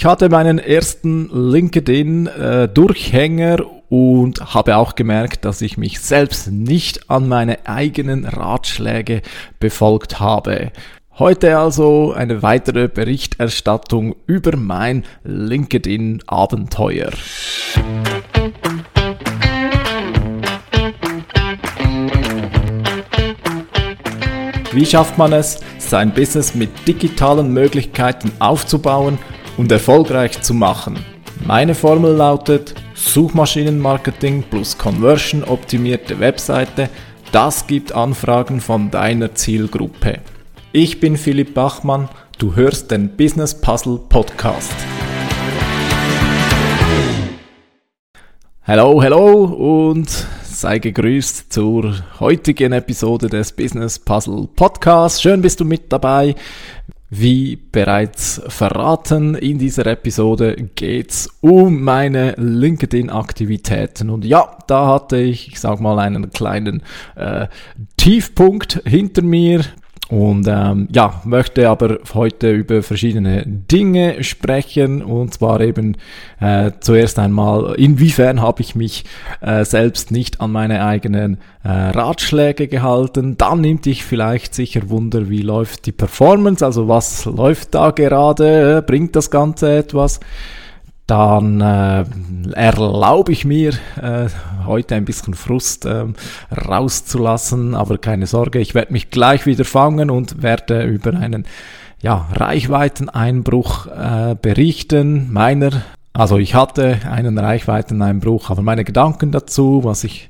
Ich hatte meinen ersten LinkedIn-Durchhänger äh, und habe auch gemerkt, dass ich mich selbst nicht an meine eigenen Ratschläge befolgt habe. Heute also eine weitere Berichterstattung über mein LinkedIn-Abenteuer. Wie schafft man es, sein Business mit digitalen Möglichkeiten aufzubauen und erfolgreich zu machen? Meine Formel lautet Suchmaschinenmarketing plus Conversion optimierte Webseite. Das gibt Anfragen von deiner Zielgruppe. Ich bin Philipp Bachmann, du hörst den Business Puzzle Podcast. Hallo, hallo und sei gegrüßt zur heutigen Episode des Business Puzzle Podcasts. Schön bist du mit dabei. Wie bereits verraten, in dieser Episode geht's um meine LinkedIn-Aktivitäten. Und ja, da hatte ich, ich sag mal, einen kleinen äh, Tiefpunkt hinter mir. Und ähm, ja, möchte aber heute über verschiedene Dinge sprechen. Und zwar eben äh, zuerst einmal, inwiefern habe ich mich äh, selbst nicht an meine eigenen äh, Ratschläge gehalten. Dann nimmt dich vielleicht sicher Wunder, wie läuft die Performance, also was läuft da gerade, bringt das Ganze etwas dann äh, erlaube ich mir äh, heute ein bisschen Frust äh, rauszulassen, aber keine Sorge, ich werde mich gleich wieder fangen und werde über einen ja, Reichweiteneinbruch äh, berichten, meiner also ich hatte einen Reichweiteneinbruch, aber meine Gedanken dazu, was ich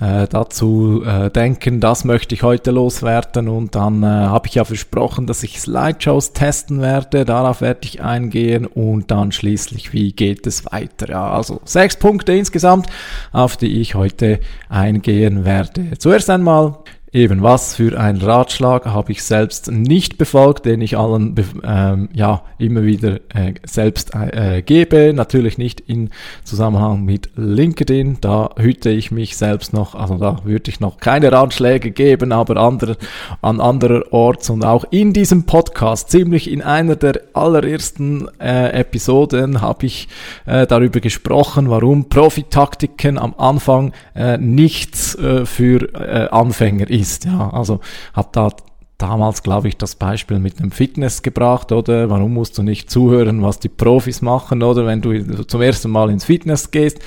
äh, dazu äh, denken, das möchte ich heute loswerden und dann äh, habe ich ja versprochen, dass ich Slideshows testen werde, darauf werde ich eingehen und dann schließlich, wie geht es weiter. Ja, also sechs Punkte insgesamt, auf die ich heute eingehen werde. Zuerst einmal Eben, was für ein Ratschlag habe ich selbst nicht befolgt, den ich allen ähm, ja immer wieder äh, selbst äh, gebe. Natürlich nicht in Zusammenhang mit LinkedIn, da hüte ich mich selbst noch, also da würde ich noch keine Ratschläge geben, aber andere, an anderer Orts und auch in diesem Podcast, ziemlich in einer der allerersten äh, Episoden habe ich äh, darüber gesprochen, warum Profitaktiken am Anfang äh, nichts äh, für äh, Anfänger ist. Ja, also habe da damals, glaube ich, das Beispiel mit dem Fitness gebracht, oder? Warum musst du nicht zuhören, was die Profis machen, oder? Wenn du zum ersten Mal ins Fitness gehst,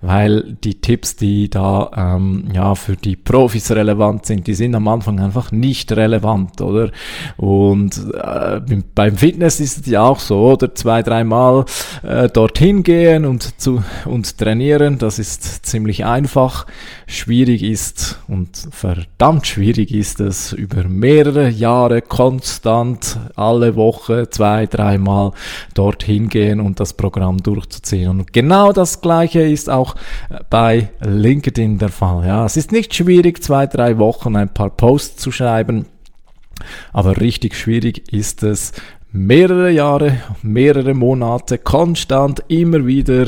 weil die Tipps, die da ähm, ja für die Profis relevant sind, die sind am Anfang einfach nicht relevant, oder? Und äh, beim Fitness ist es ja auch so, oder? Zwei, dreimal äh, dorthin gehen und zu und trainieren, das ist ziemlich einfach. Schwierig ist und verdammt schwierig ist es über mehrere mehrere Jahre konstant alle Woche zwei, dreimal dorthin gehen und das Programm durchzuziehen. Und genau das Gleiche ist auch bei LinkedIn der Fall. Ja, es ist nicht schwierig, zwei, drei Wochen ein paar Posts zu schreiben. Aber richtig schwierig ist es, mehrere Jahre, mehrere Monate konstant immer wieder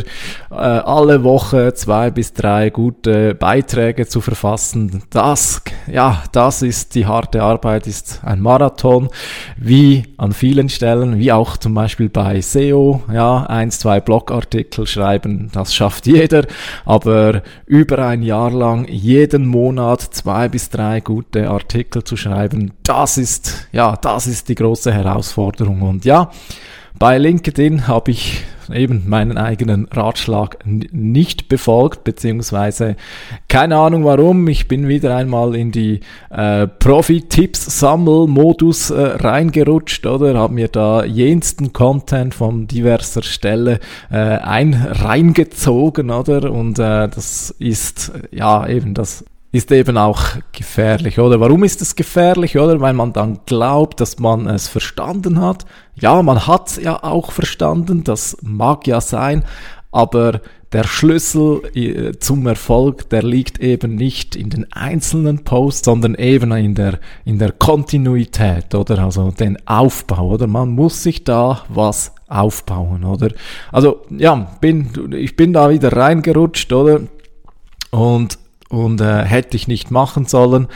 äh, alle Woche zwei bis drei gute Beiträge zu verfassen. Das, ja, das ist die harte Arbeit, ist ein Marathon, wie an vielen Stellen, wie auch zum Beispiel bei SEO, ja, eins, zwei Blogartikel schreiben, das schafft jeder, aber über ein Jahr lang jeden Monat zwei bis drei gute Artikel zu schreiben, das ist, ja, das ist die große Herausforderung. Veränderung. Und ja, bei LinkedIn habe ich eben meinen eigenen Ratschlag nicht befolgt, beziehungsweise keine Ahnung warum. Ich bin wieder einmal in die äh, Profi-Tipps-Sammel-Modus äh, reingerutscht oder habe mir da jensten Content von diverser Stelle äh, ein reingezogen oder und äh, das ist ja eben das ist eben auch gefährlich, oder? Warum ist es gefährlich, oder? Weil man dann glaubt, dass man es verstanden hat. Ja, man hat es ja auch verstanden, das mag ja sein, aber der Schlüssel äh, zum Erfolg, der liegt eben nicht in den einzelnen Posts, sondern eben in der, in der Kontinuität, oder? Also den Aufbau, oder? Man muss sich da was aufbauen, oder? Also, ja, bin, ich bin da wieder reingerutscht, oder? Und und äh, hätte ich nicht machen sollen.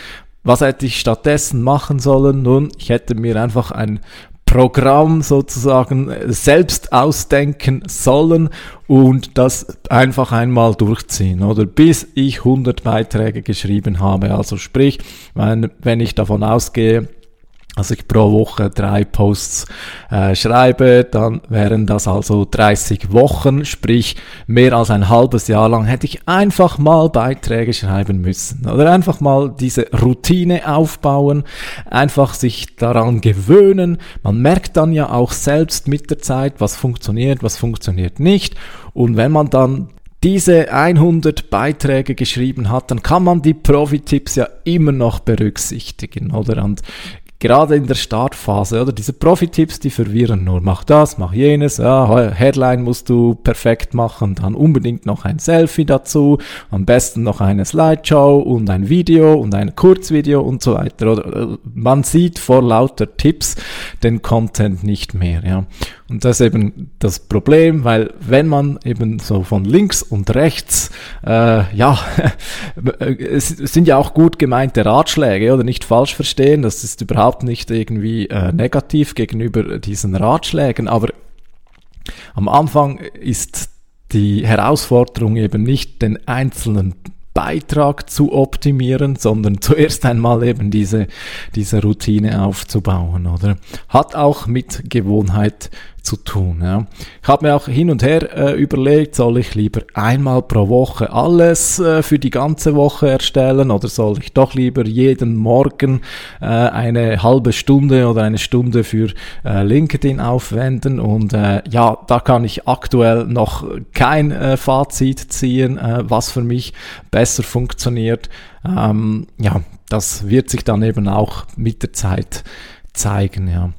Was hätte ich stattdessen machen sollen? Nun, ich hätte mir einfach ein Programm sozusagen selbst ausdenken sollen und das einfach einmal durchziehen oder bis ich 100 Beiträge geschrieben habe. Also sprich, wenn, wenn ich davon ausgehe, also ich pro Woche drei Posts äh, schreibe, dann wären das also 30 Wochen, sprich mehr als ein halbes Jahr lang hätte ich einfach mal Beiträge schreiben müssen oder einfach mal diese Routine aufbauen, einfach sich daran gewöhnen. Man merkt dann ja auch selbst mit der Zeit, was funktioniert, was funktioniert nicht und wenn man dann diese 100 Beiträge geschrieben hat, dann kann man die Profi-Tipps ja immer noch berücksichtigen, oder? Und gerade in der Startphase, oder? Diese Profi-Tipps, die verwirren nur. Mach das, mach jenes, ja, Headline musst du perfekt machen, dann unbedingt noch ein Selfie dazu, am besten noch eine Slideshow und ein Video und ein Kurzvideo und so weiter, oder? Man sieht vor lauter Tipps den Content nicht mehr, ja. Und das ist eben das Problem, weil wenn man eben so von links und rechts, äh, ja, es sind ja auch gut gemeinte Ratschläge, oder nicht falsch verstehen, das ist überhaupt nicht irgendwie äh, negativ gegenüber diesen Ratschlägen, aber am Anfang ist die Herausforderung eben nicht den einzelnen Beitrag zu optimieren, sondern zuerst einmal eben diese, diese Routine aufzubauen, oder? Hat auch mit Gewohnheit zu tun. Ja. Ich habe mir auch hin und her äh, überlegt, soll ich lieber einmal pro Woche alles äh, für die ganze Woche erstellen oder soll ich doch lieber jeden Morgen äh, eine halbe Stunde oder eine Stunde für äh, LinkedIn aufwenden und äh, ja, da kann ich aktuell noch kein äh, Fazit ziehen, äh, was für mich besser funktioniert. Ähm, ja, das wird sich dann eben auch mit der Zeit zeigen, ja.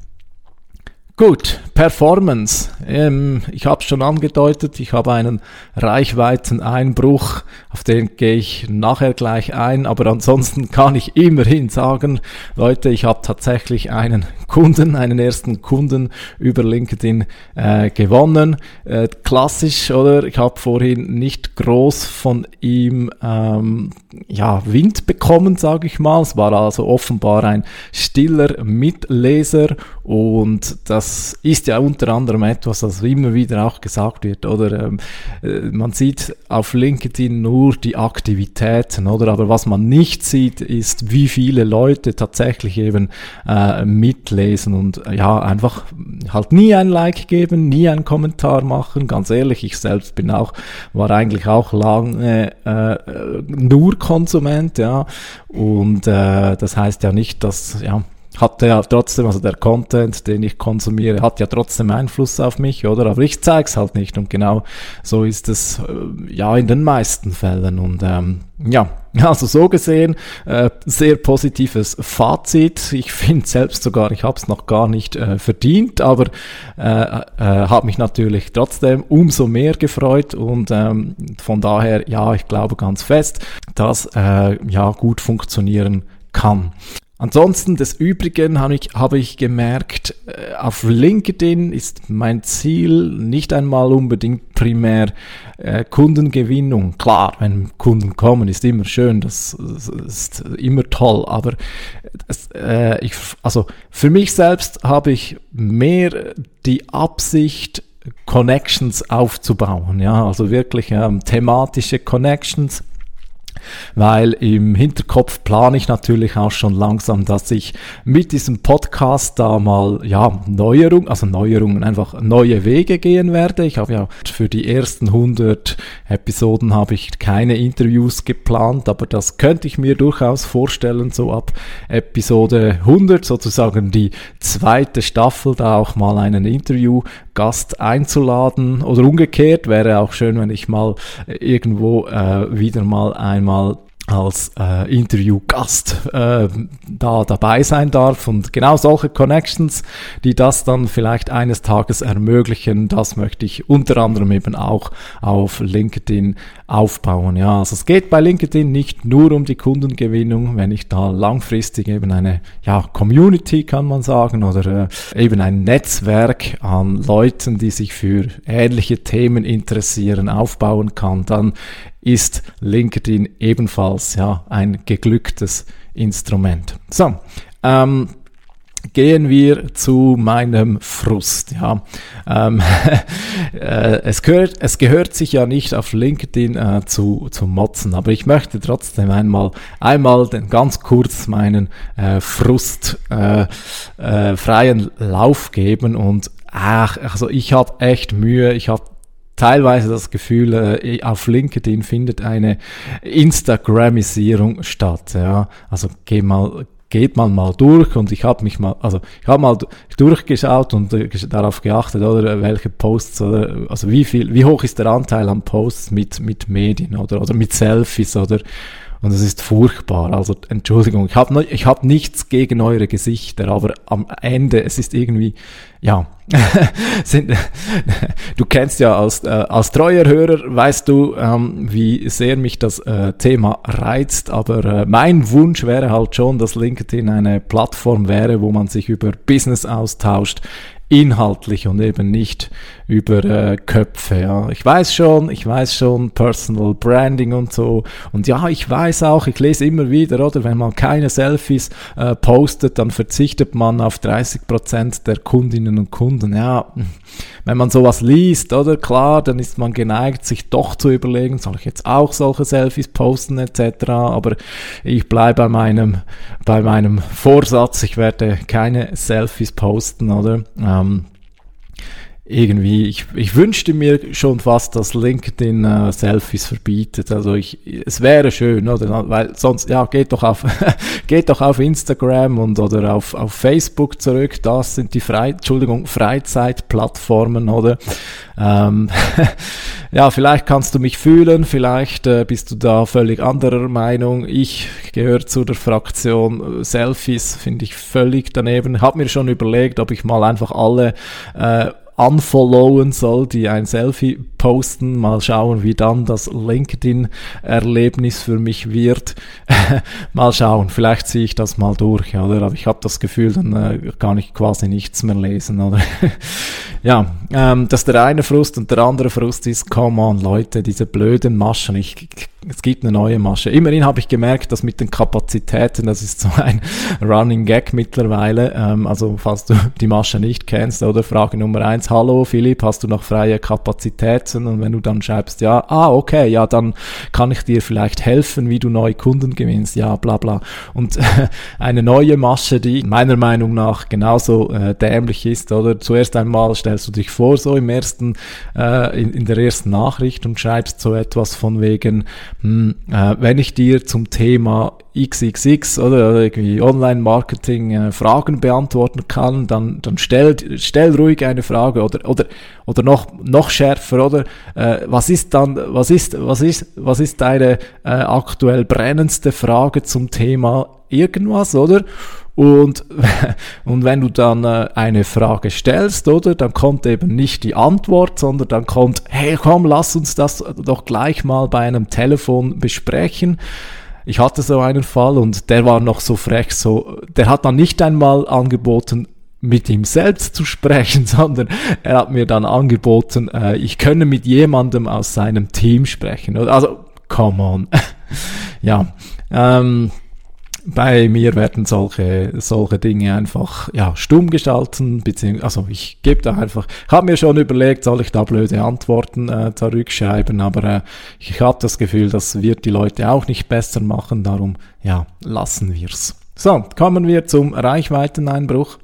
Gut, Performance. Ähm, ich habe es schon angedeutet, ich habe einen Reichweiteneinbruch, auf den gehe ich nachher gleich ein, aber ansonsten kann ich immerhin sagen, Leute, ich habe tatsächlich einen Kunden, einen ersten Kunden über LinkedIn äh, gewonnen. Äh, klassisch, oder? Ich habe vorhin nicht groß von ihm ähm, ja, Wind bekommen, sage ich mal. Es war also offenbar ein stiller Mitleser und das ist ja unter anderem etwas, das immer wieder auch gesagt wird, oder? Ähm, äh, man sieht auf LinkedIn nur die Aktivitäten, oder? Aber was man nicht sieht, ist, wie viele Leute tatsächlich eben äh, mitlesen und äh, ja, einfach halt nie ein Like geben, nie einen Kommentar machen. Ganz ehrlich, ich selbst bin auch, war eigentlich auch lange äh, nur Konsument, ja, und äh, das heißt ja nicht, dass, ja, hat ja trotzdem, also der Content, den ich konsumiere, hat ja trotzdem Einfluss auf mich, oder? Aber ich zeige es halt nicht. Und genau so ist es äh, ja in den meisten Fällen. Und ähm, ja, also so gesehen, äh, sehr positives Fazit. Ich finde selbst sogar, ich habe es noch gar nicht äh, verdient, aber äh, äh, habe mich natürlich trotzdem umso mehr gefreut und ähm, von daher, ja, ich glaube ganz fest, dass äh, ja gut funktionieren kann. Ansonsten des Übrigen habe ich, habe ich gemerkt, äh, auf LinkedIn ist mein Ziel nicht einmal unbedingt primär äh, Kundengewinnung. Klar, wenn Kunden kommen, ist immer schön, das, ist immer toll, aber das, äh, ich, also für mich selbst habe ich mehr die Absicht, Connections aufzubauen, ja, also wirklich ähm, thematische Connections weil im Hinterkopf plane ich natürlich auch schon langsam, dass ich mit diesem Podcast da mal, ja, Neuerungen, also Neuerungen, einfach neue Wege gehen werde. Ich habe ja für die ersten 100 Episoden habe ich keine Interviews geplant, aber das könnte ich mir durchaus vorstellen, so ab Episode 100 sozusagen die zweite Staffel da auch mal einen Interviewgast einzuladen oder umgekehrt wäre auch schön, wenn ich mal irgendwo äh, wieder mal einmal mal als äh, Interviewgast äh, da dabei sein darf und genau solche Connections, die das dann vielleicht eines Tages ermöglichen, das möchte ich unter anderem eben auch auf LinkedIn aufbauen. Ja, also es geht bei LinkedIn nicht nur um die Kundengewinnung, wenn ich da langfristig eben eine ja, Community kann man sagen oder äh, eben ein Netzwerk an Leuten, die sich für ähnliche Themen interessieren, aufbauen kann, dann ist LinkedIn ebenfalls ja ein geglücktes Instrument. So, ähm, gehen wir zu meinem Frust. Ja, ähm, äh, es, gehört, es gehört sich ja nicht auf LinkedIn äh, zu, zu motzen, aber ich möchte trotzdem einmal, einmal den, ganz kurz meinen äh, Frust äh, äh, freien Lauf geben und ach, also ich habe echt Mühe, ich habe teilweise das Gefühl, äh, auf LinkedIn findet eine Instagramisierung statt. Ja, also geh mal geht man mal durch und ich habe mich mal, also ich habe mal durchgeschaut und äh, darauf geachtet, oder welche Posts oder also wie viel, wie hoch ist der Anteil an Posts mit mit Medien oder oder mit Selfies oder und es ist furchtbar. Also Entschuldigung, ich habe ich hab nichts gegen eure Gesichter, aber am Ende, es ist irgendwie, ja, sind, du kennst ja als, äh, als treuer Hörer, weißt du, ähm, wie sehr mich das äh, Thema reizt, aber äh, mein Wunsch wäre halt schon, dass LinkedIn eine Plattform wäre, wo man sich über Business austauscht, inhaltlich und eben nicht über äh, Köpfe. Ja. Ich weiß schon, ich weiß schon, Personal Branding und so. Und ja, ich weiß auch, ich lese immer wieder, oder wenn man keine Selfies äh, postet, dann verzichtet man auf 30 Prozent der Kundinnen und Kunden. Ja, wenn man sowas liest, oder klar, dann ist man geneigt, sich doch zu überlegen, soll ich jetzt auch solche Selfies posten etc. Aber ich bleibe bei meinem, bei meinem Vorsatz, ich werde keine Selfies posten, oder? Ähm, irgendwie, ich, ich wünschte mir schon fast, dass LinkedIn äh, Selfies verbietet. Also ich, es wäre schön, oder? Weil sonst, ja, geht doch auf, geht doch auf Instagram und oder auf, auf Facebook zurück. Das sind die Frei, Entschuldigung, Freizeitplattformen, oder? Ähm, ja, vielleicht kannst du mich fühlen, vielleicht äh, bist du da völlig anderer Meinung. Ich gehöre zu der Fraktion äh, Selfies, finde ich völlig daneben. Hab mir schon überlegt, ob ich mal einfach alle äh, unfollowen soll, die ein Selfie posten. Mal schauen, wie dann das LinkedIn-Erlebnis für mich wird. mal schauen, vielleicht ziehe ich das mal durch, oder? Aber ich habe das Gefühl, dann äh, kann ich quasi nichts mehr lesen, oder? ja, ähm, dass der eine Frust und der andere Frust ist, come on, Leute, diese blöden Maschen. Ich, es gibt eine neue Masche. Immerhin habe ich gemerkt, dass mit den Kapazitäten, das ist so ein Running Gag mittlerweile, ähm, also falls du die Masche nicht kennst, oder Frage Nummer eins, hallo Philipp, hast du noch freie Kapazitäten? Und wenn du dann schreibst, ja, ah, okay, ja, dann kann ich dir vielleicht helfen, wie du neue Kunden gewinnst, ja, bla bla. Und eine neue Masche, die meiner Meinung nach genauso äh, dämlich ist, oder zuerst einmal stellst du dich vor, so im ersten, äh, in, in der ersten Nachricht und schreibst so etwas von wegen, hm, äh, wenn ich dir zum Thema XXX oder, irgendwie Online-Marketing äh, Fragen beantworten kann, dann, dann stell, stell ruhig eine Frage oder, oder, oder noch, noch schärfer, oder? Äh, was ist dann, was ist, was ist, was ist deine äh, aktuell brennendste Frage zum Thema irgendwas, oder? Und, und wenn du dann äh, eine Frage stellst, oder, dann kommt eben nicht die Antwort, sondern dann kommt, hey komm, lass uns das doch gleich mal bei einem Telefon besprechen. Ich hatte so einen Fall und der war noch so frech, so, der hat dann nicht einmal angeboten, mit ihm selbst zu sprechen, sondern er hat mir dann angeboten, äh, ich könne mit jemandem aus seinem Team sprechen. Also, come on. ja, ähm, bei mir werden solche, solche Dinge einfach ja, stumm gestalten, beziehungsweise, also ich gebe da einfach, habe mir schon überlegt, soll ich da blöde Antworten äh, zurückschreiben, aber äh, ich habe das Gefühl, das wird die Leute auch nicht besser machen, darum ja, lassen wir's. So, kommen wir zum Reichweiteneinbruch.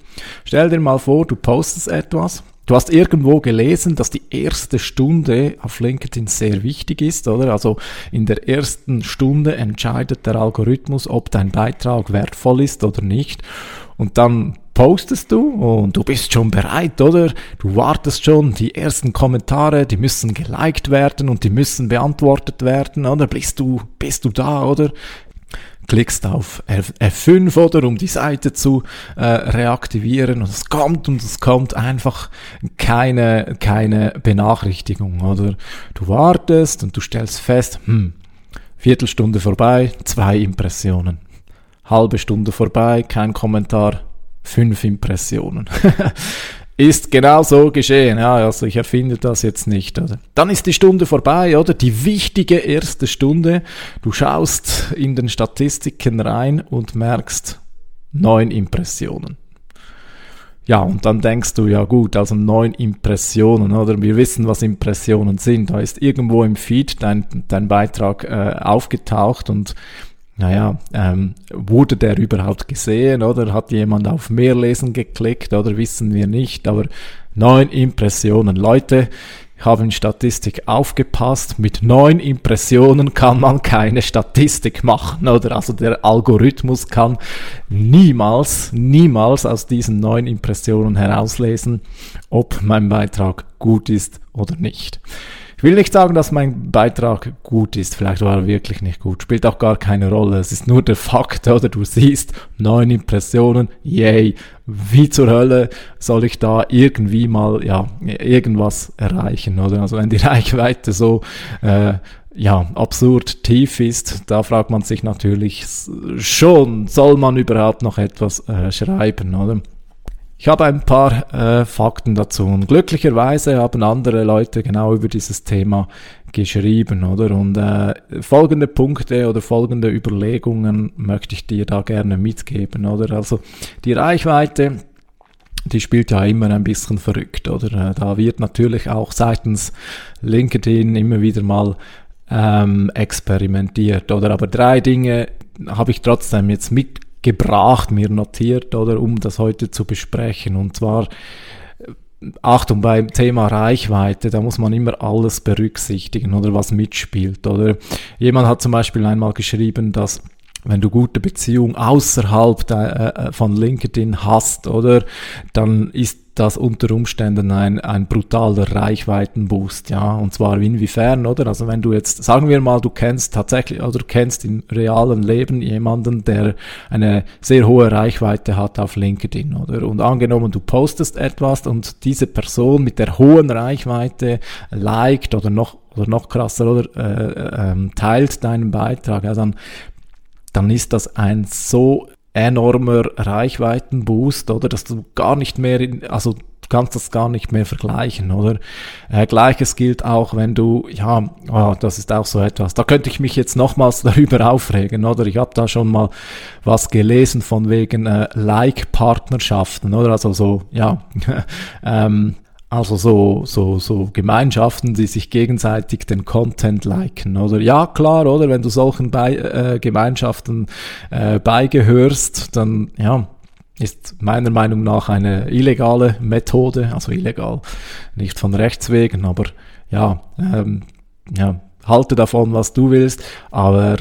Stell dir mal vor, du postest etwas, Du hast irgendwo gelesen, dass die erste Stunde auf LinkedIn sehr wichtig ist, oder? Also in der ersten Stunde entscheidet der Algorithmus, ob dein Beitrag wertvoll ist oder nicht. Und dann postest du und du bist schon bereit, oder? Du wartest schon, die ersten Kommentare, die müssen geliked werden und die müssen beantwortet werden, oder? Bist du, bist du da, oder? Klickst auf F5 oder um die Seite zu äh, reaktivieren und es kommt und es kommt einfach keine, keine Benachrichtigung oder du wartest und du stellst fest, hm, Viertelstunde vorbei, zwei Impressionen. Halbe Stunde vorbei, kein Kommentar, fünf Impressionen. ist genau so geschehen. Ja, also ich erfinde das jetzt nicht. Oder? Dann ist die Stunde vorbei, oder? Die wichtige erste Stunde. Du schaust in den Statistiken rein und merkst neun Impressionen. ja, und dann denkst du, ja gut, also neun Impressionen, oder? Wir wissen, was Impressionen sind. Da ist irgendwo im Feed dein, dein Beitrag äh, aufgetaucht und naja, ähm, wurde der überhaupt gesehen oder hat jemand auf mehr lesen geklickt oder wissen wir nicht, aber neun Impressionen. Leute, haben Statistik aufgepasst. Mit neun Impressionen kann man keine Statistik machen, oder? Also der Algorithmus kann niemals, niemals aus diesen neun Impressionen herauslesen, ob mein Beitrag gut ist oder nicht. Ich will nicht sagen, dass mein Beitrag gut ist. Vielleicht war er wirklich nicht gut. Spielt auch gar keine Rolle. Es ist nur der Fakt, oder? Du siehst neun Impressionen. Yay. Wie zur Hölle soll ich da irgendwie mal, ja, irgendwas erreichen, oder? Also wenn die Reichweite so, äh, ja, absurd tief ist, da fragt man sich natürlich schon, soll man überhaupt noch etwas äh, schreiben, oder? Ich habe ein paar äh, Fakten dazu und glücklicherweise haben andere Leute genau über dieses Thema geschrieben, oder? Und äh, folgende Punkte oder folgende Überlegungen möchte ich dir da gerne mitgeben, oder? Also die Reichweite, die spielt ja immer ein bisschen verrückt, oder? Äh, da wird natürlich auch seitens LinkedIn immer wieder mal ähm, experimentiert, oder? Aber drei Dinge habe ich trotzdem jetzt mit gebracht, mir notiert, oder um das heute zu besprechen. Und zwar, Achtung, beim Thema Reichweite, da muss man immer alles berücksichtigen oder was mitspielt. Oder jemand hat zum Beispiel einmal geschrieben, dass wenn du gute Beziehungen außerhalb der, äh, von LinkedIn hast, oder, dann ist das unter Umständen ein, ein brutaler Reichweitenboost, ja, und zwar inwiefern, oder? Also wenn du jetzt, sagen wir mal, du kennst tatsächlich, oder du kennst im realen Leben jemanden, der eine sehr hohe Reichweite hat auf LinkedIn, oder? Und angenommen, du postest etwas und diese Person mit der hohen Reichweite liked oder noch oder noch krasser, oder äh, äh, teilt deinen Beitrag, ja, dann dann ist das ein so enormer Reichweitenboost, oder, dass du gar nicht mehr, in, also du kannst das gar nicht mehr vergleichen, oder? Äh, Gleiches gilt auch, wenn du, ja, oh, das ist auch so etwas. Da könnte ich mich jetzt nochmals darüber aufregen, oder? Ich habe da schon mal was gelesen von wegen äh, Like-Partnerschaften, oder? Also so, ja, ähm, also so, so, so Gemeinschaften, die sich gegenseitig den Content liken, oder? Ja, klar, oder? Wenn du solchen Be äh, Gemeinschaften äh, beigehörst, dann, ja, ist meiner Meinung nach eine illegale Methode, also illegal, nicht von Rechts wegen, aber ja, ähm, ja, halte davon, was du willst, aber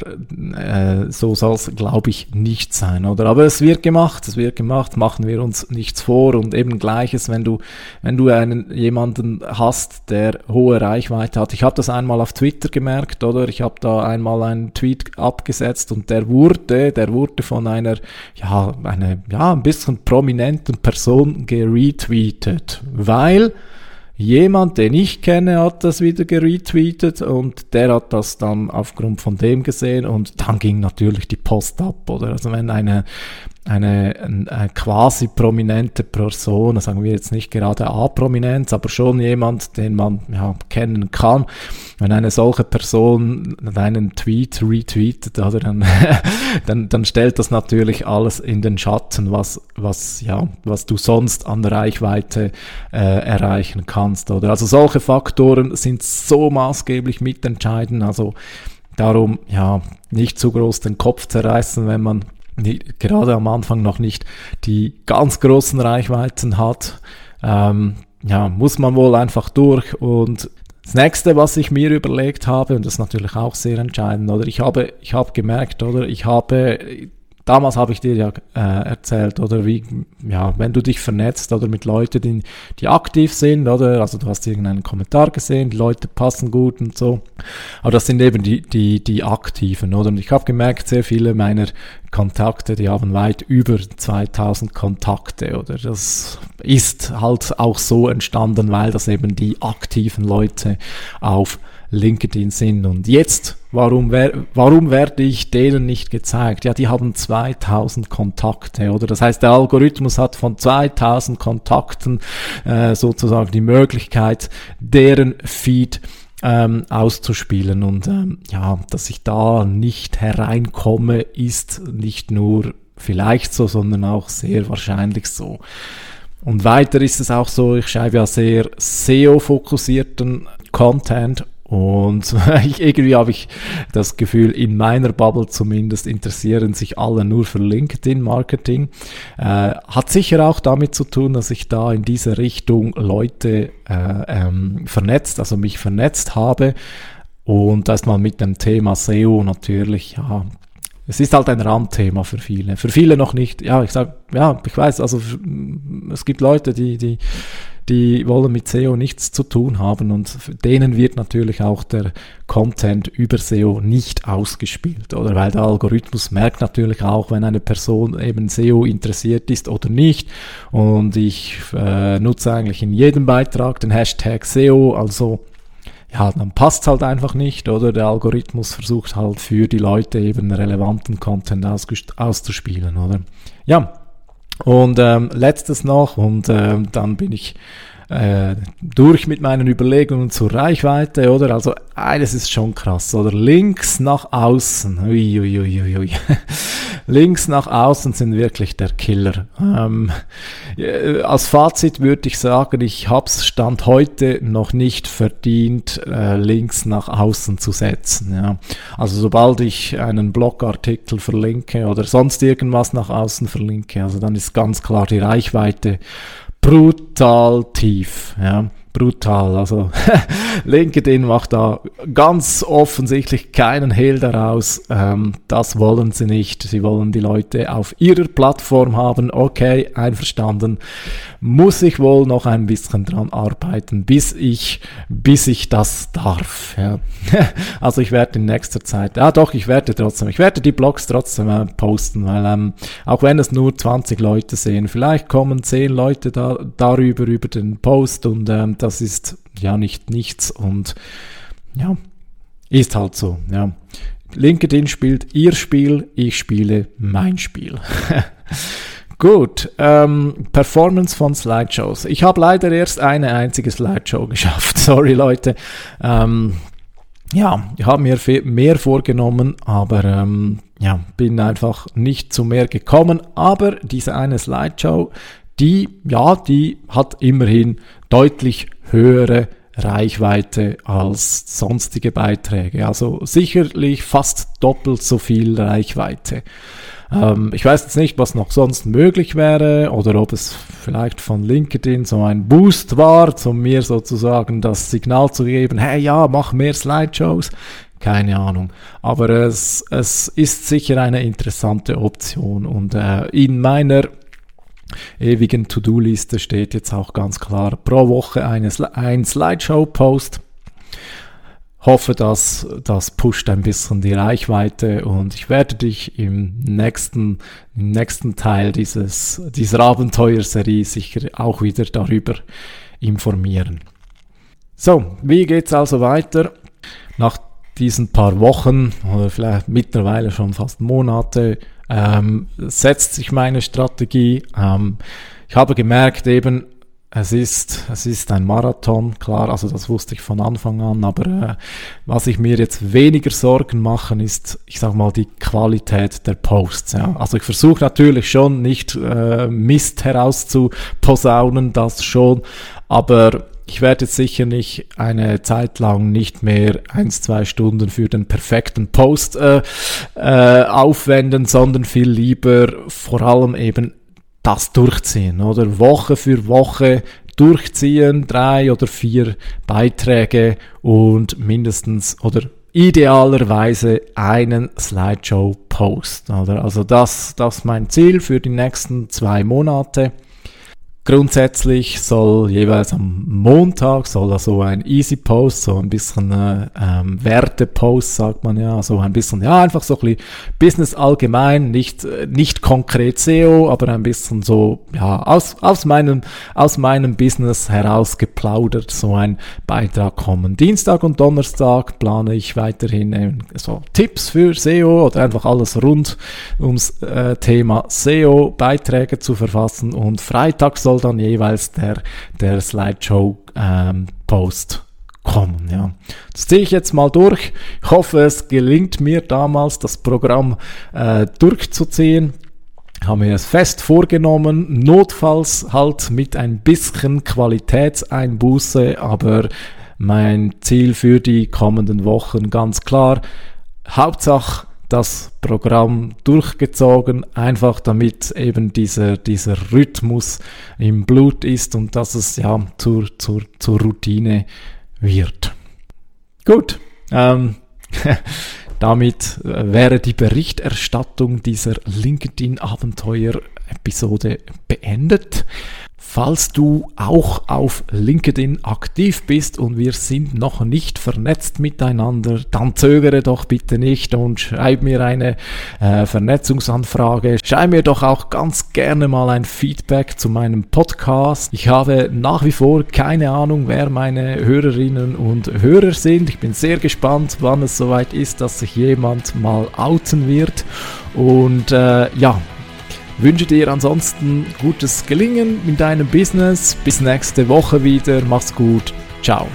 äh, so soll es, glaube ich, nicht sein, oder? Aber es wird gemacht, es wird gemacht, machen wir uns nichts vor und eben gleiches, wenn du, wenn du einen jemanden hast, der hohe Reichweite hat. Ich habe das einmal auf Twitter gemerkt, oder? Ich habe da einmal einen Tweet abgesetzt und der wurde, der wurde von einer, ja, eine, ja, ein bisschen prominenten Person geretweetet, weil Jemand, den ich kenne, hat das wieder geretweetet und der hat das dann aufgrund von dem gesehen und dann ging natürlich die Post ab, oder? Also wenn eine eine, eine quasi prominente Person, sagen wir jetzt nicht gerade A-Prominenz, aber schon jemand, den man ja, kennen kann. Wenn eine solche Person einen Tweet retweetet, oder, dann, dann, dann stellt das natürlich alles in den Schatten, was, was, ja, was du sonst an Reichweite äh, erreichen kannst. Oder? Also solche Faktoren sind so maßgeblich mitentscheidend. Also darum ja nicht zu groß den Kopf zerreißen, wenn man gerade am Anfang noch nicht die ganz großen Reichweiten hat, ähm, ja, muss man wohl einfach durch. Und das nächste, was ich mir überlegt habe, und das ist natürlich auch sehr entscheidend, oder? Ich habe, ich habe gemerkt, oder? Ich habe damals habe ich dir ja äh, erzählt, oder wie, ja, wenn du dich vernetzt oder mit Leuten, die, die aktiv sind, oder, also du hast irgendeinen Kommentar gesehen, die Leute passen gut und so, aber das sind eben die, die, die Aktiven, oder, und ich habe gemerkt, sehr viele meiner Kontakte, die haben weit über 2000 Kontakte, oder, das ist halt auch so entstanden, weil das eben die aktiven Leute auf LinkedIn sind. Und jetzt, warum, wer, warum werde ich denen nicht gezeigt? Ja, die haben 2000 Kontakte, oder? Das heißt, der Algorithmus hat von 2000 Kontakten äh, sozusagen die Möglichkeit, deren Feed ähm, auszuspielen. Und ähm, ja, dass ich da nicht hereinkomme, ist nicht nur vielleicht so, sondern auch sehr wahrscheinlich so. Und weiter ist es auch so, ich schreibe ja sehr SEO-fokussierten Content und irgendwie habe ich das Gefühl, in meiner Bubble zumindest interessieren sich alle nur für LinkedIn-Marketing. Äh, hat sicher auch damit zu tun, dass ich da in diese Richtung Leute äh, ähm, vernetzt, also mich vernetzt habe. Und das mal mit dem Thema SEO natürlich, ja, es ist halt ein Randthema für viele. Für viele noch nicht. Ja, ich sag, ja, ich weiß, also es gibt Leute, die, die, die wollen mit SEO nichts zu tun haben und denen wird natürlich auch der Content über SEO nicht ausgespielt, oder? Weil der Algorithmus merkt natürlich auch, wenn eine Person eben SEO interessiert ist oder nicht. Und ich äh, nutze eigentlich in jedem Beitrag den Hashtag SEO, also ja, dann passt halt einfach nicht, oder? Der Algorithmus versucht halt für die Leute eben relevanten Content auszuspielen, oder? Ja. Und ähm, letztes noch, und ähm, dann bin ich äh, durch mit meinen Überlegungen zur Reichweite, oder? Also eines ist schon krass, oder? Links nach außen, ui, ui, ui, ui. Links nach außen sind wirklich der Killer. Ähm, äh, als Fazit würde ich sagen, ich habe es Stand heute noch nicht verdient, äh, Links nach außen zu setzen. Ja. Also sobald ich einen Blogartikel verlinke oder sonst irgendwas nach außen verlinke, also dann ist ganz klar die Reichweite brutal tief. Ja brutal. Also LinkedIn macht da ganz offensichtlich keinen Hehl daraus. Ähm, das wollen sie nicht. Sie wollen die Leute auf ihrer Plattform haben. Okay, einverstanden. Muss ich wohl noch ein bisschen dran arbeiten, bis ich, bis ich das darf. Ja. also ich werde in nächster Zeit, ja doch, ich werde trotzdem, ich werde die Blogs trotzdem äh, posten, weil ähm, auch wenn es nur 20 Leute sehen, vielleicht kommen 10 Leute da, darüber über den Post und ähm, das ist ja nicht nichts und ja, ist halt so, ja. LinkedIn spielt ihr Spiel, ich spiele mein Spiel. Gut, ähm, Performance von Slideshows. Ich habe leider erst eine einzige Slideshow geschafft. Sorry Leute. Ähm, ja, ich habe mir mehr vorgenommen, aber ähm, ja, bin einfach nicht zu mehr gekommen. Aber diese eine Slideshow, die, ja, die hat immerhin deutlich höhere Reichweite als sonstige Beiträge. Also sicherlich fast doppelt so viel Reichweite. Ähm, ich weiß jetzt nicht, was noch sonst möglich wäre oder ob es vielleicht von LinkedIn so ein Boost war, um mir sozusagen das Signal zu geben, hey ja, mach mehr Slideshows. Keine Ahnung. Aber es, es ist sicher eine interessante Option und äh, in meiner ewigen To-Do-Liste steht jetzt auch ganz klar pro Woche eine, ein Slideshow-Post. Hoffe, dass das pusht ein bisschen die Reichweite und ich werde dich im nächsten, im nächsten Teil dieses, dieser Abenteuerserie sicher auch wieder darüber informieren. So, wie geht's also weiter? Nach diesen paar Wochen oder vielleicht mittlerweile schon fast Monate ähm, setzt sich meine Strategie. Ähm, ich habe gemerkt eben, es ist, es ist ein Marathon, klar, also das wusste ich von Anfang an, aber äh, was ich mir jetzt weniger Sorgen machen, ist, ich sag mal, die Qualität der Posts. Ja. Also ich versuche natürlich schon nicht äh, Mist herauszuposaunen, das schon, aber ich werde jetzt sicher nicht eine Zeit lang nicht mehr eins, zwei Stunden für den perfekten Post äh, äh, aufwenden, sondern viel lieber vor allem eben das durchziehen, oder? Woche für Woche durchziehen, drei oder vier Beiträge und mindestens oder idealerweise einen Slideshow-Post? Also das, das ist mein Ziel für die nächsten zwei Monate. Grundsätzlich soll jeweils am Montag soll da so ein Easy Post, so ein bisschen äh, ähm, Werte-Post, sagt man ja, so ein bisschen, ja, einfach so ein bisschen Business allgemein, nicht, äh, nicht konkret SEO, aber ein bisschen so, ja, aus, aus meinem, aus meinem Business heraus geplaudert, so ein Beitrag kommen. Dienstag und Donnerstag plane ich weiterhin äh, so Tipps für SEO oder einfach alles rund ums äh, Thema SEO, Beiträge zu verfassen und Freitag soll soll dann jeweils der, der Slideshow-Post ähm, kommen. Ja. Das ziehe ich jetzt mal durch. Ich hoffe, es gelingt mir damals, das Programm äh, durchzuziehen. habe mir es fest vorgenommen, notfalls halt mit ein bisschen Qualitätseinbuße, aber mein Ziel für die kommenden Wochen ganz klar. Hauptsache das Programm durchgezogen, einfach damit eben dieser, dieser Rhythmus im Blut ist und dass es ja zur, zur, zur Routine wird. Gut, ähm, damit äh, wäre die Berichterstattung dieser LinkedIn-Abenteuer-Episode beendet. Falls du auch auf LinkedIn aktiv bist und wir sind noch nicht vernetzt miteinander, dann zögere doch bitte nicht und schreib mir eine äh, Vernetzungsanfrage. Schreib mir doch auch ganz gerne mal ein Feedback zu meinem Podcast. Ich habe nach wie vor keine Ahnung, wer meine Hörerinnen und Hörer sind. Ich bin sehr gespannt, wann es soweit ist, dass sich jemand mal outen wird. Und äh, ja, Wünsche dir ansonsten gutes Gelingen in deinem Business. Bis nächste Woche wieder. Mach's gut. Ciao.